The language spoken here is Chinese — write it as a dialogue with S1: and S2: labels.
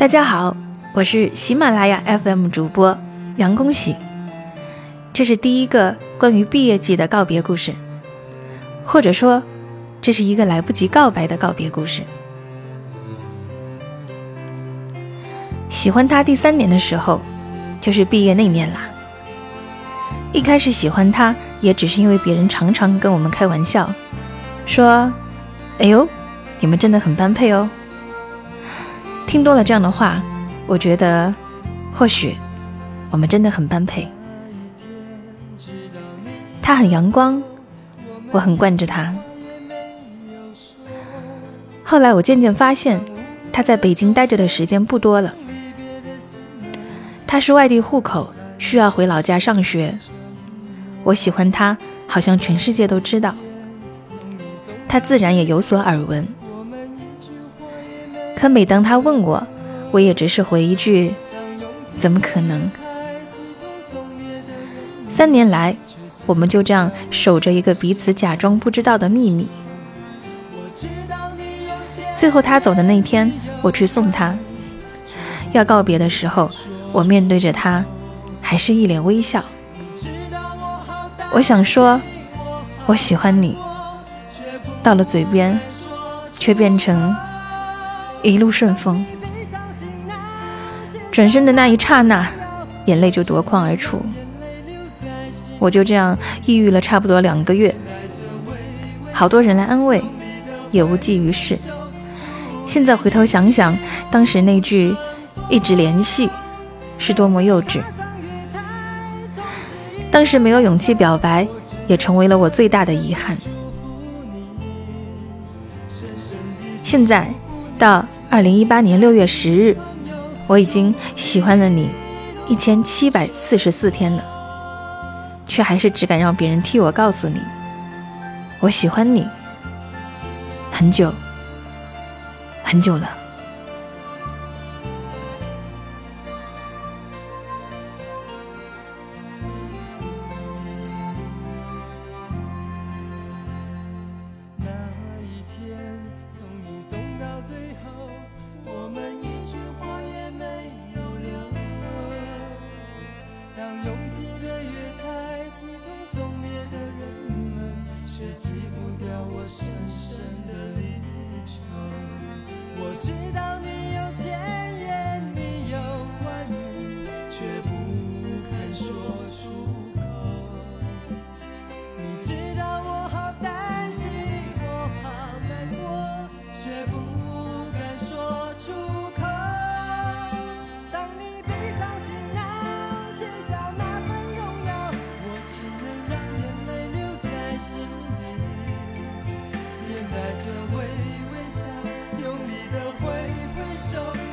S1: 大家好，我是喜马拉雅 FM 主播杨恭喜。这是第一个关于毕业季的告别故事，或者说，这是一个来不及告白的告别故事。喜欢他第三年的时候，就是毕业那年啦。一开始喜欢他，也只是因为别人常常跟我们开玩笑，说：“哎呦，你们真的很般配哦。”听多了这样的话，我觉得或许我们真的很般配。他很阳光，我很惯着他。后来我渐渐发现，他在北京待着的时间不多了。他是外地户口，需要回老家上学。我喜欢他，好像全世界都知道，他自然也有所耳闻。可每当他问我，我也只是回一句：“怎么可能？”三年来，我们就这样守着一个彼此假装不知道的秘密。最后他走的那天，我去送他。要告别的时候，我面对着他，还是一脸微笑。我想说，我喜欢你，到了嘴边，却变成。一路顺风，转身的那一刹那，眼泪就夺眶而出。我就这样抑郁了差不多两个月，好多人来安慰，也无济于事。现在回头想想，当时那句“一直联系”是多么幼稚。当时没有勇气表白，也成为了我最大的遗憾。现在。到二零一八年六月十日，我已经喜欢了你一千七百四十四天了，却还是只敢让别人替我告诉你，我喜欢你很久很久了。
S2: 拥挤的月台，几通送别的人们，却挤不掉我深深的离愁。带着微微笑用力的挥挥手。